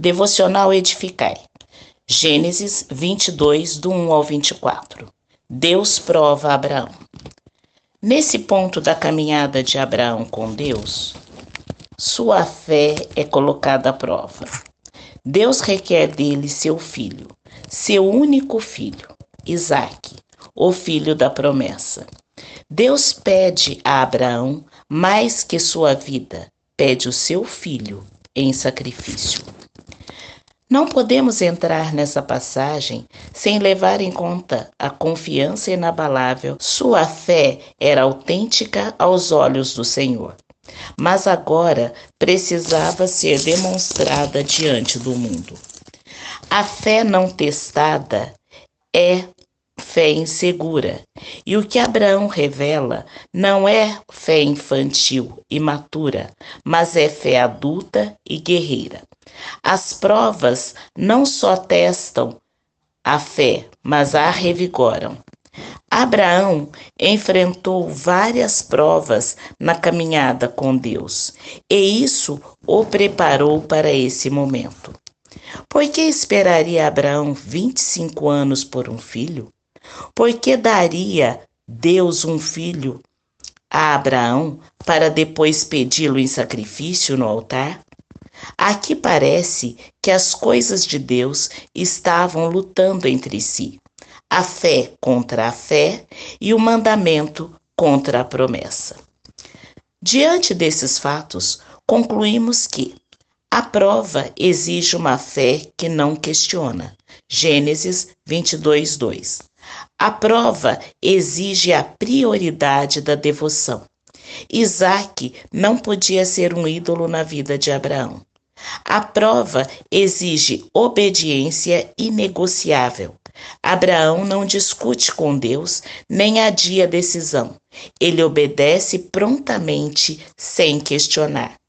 Devocional Edificai. Gênesis 22, do 1 ao 24. Deus prova Abraão. Nesse ponto da caminhada de Abraão com Deus, sua fé é colocada à prova. Deus requer dele seu filho, seu único filho, Isaque, o filho da promessa. Deus pede a Abraão mais que sua vida, pede o seu filho em sacrifício. Não podemos entrar nessa passagem sem levar em conta a confiança inabalável. Sua fé era autêntica aos olhos do Senhor, mas agora precisava ser demonstrada diante do mundo. A fé não testada é fé insegura. E o que Abraão revela não é fé infantil, imatura, mas é fé adulta e guerreira. As provas não só testam a fé, mas a revigoram. Abraão enfrentou várias provas na caminhada com Deus, e isso o preparou para esse momento. Por que esperaria Abraão 25 anos por um filho? Por que daria Deus um filho a Abraão para depois pedi-lo em sacrifício no altar? Aqui parece que as coisas de Deus estavam lutando entre si, a fé contra a fé e o mandamento contra a promessa. Diante desses fatos, concluímos que a prova exige uma fé que não questiona. Gênesis 22, 2. A prova exige a prioridade da devoção. Isaac não podia ser um ídolo na vida de Abraão. A prova exige obediência inegociável. Abraão não discute com Deus nem adia decisão. Ele obedece prontamente, sem questionar,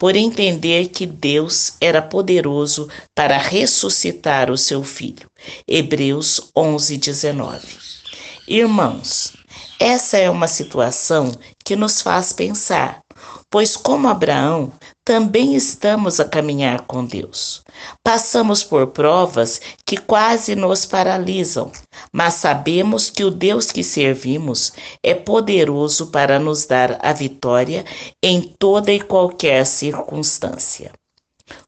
por entender que Deus era poderoso para ressuscitar o seu filho. Hebreus 11, 19. Irmãos, essa é uma situação que nos faz pensar, pois, como Abraão, também estamos a caminhar com Deus. Passamos por provas que quase nos paralisam, mas sabemos que o Deus que servimos é poderoso para nos dar a vitória em toda e qualquer circunstância.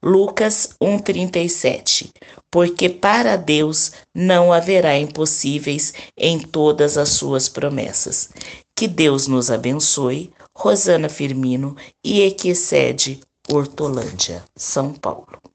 Lucas 1:37 Porque para Deus não haverá impossíveis em todas as suas promessas. Que Deus nos abençoe. Rosana Firmino e Equicede Hortolândia, São Paulo.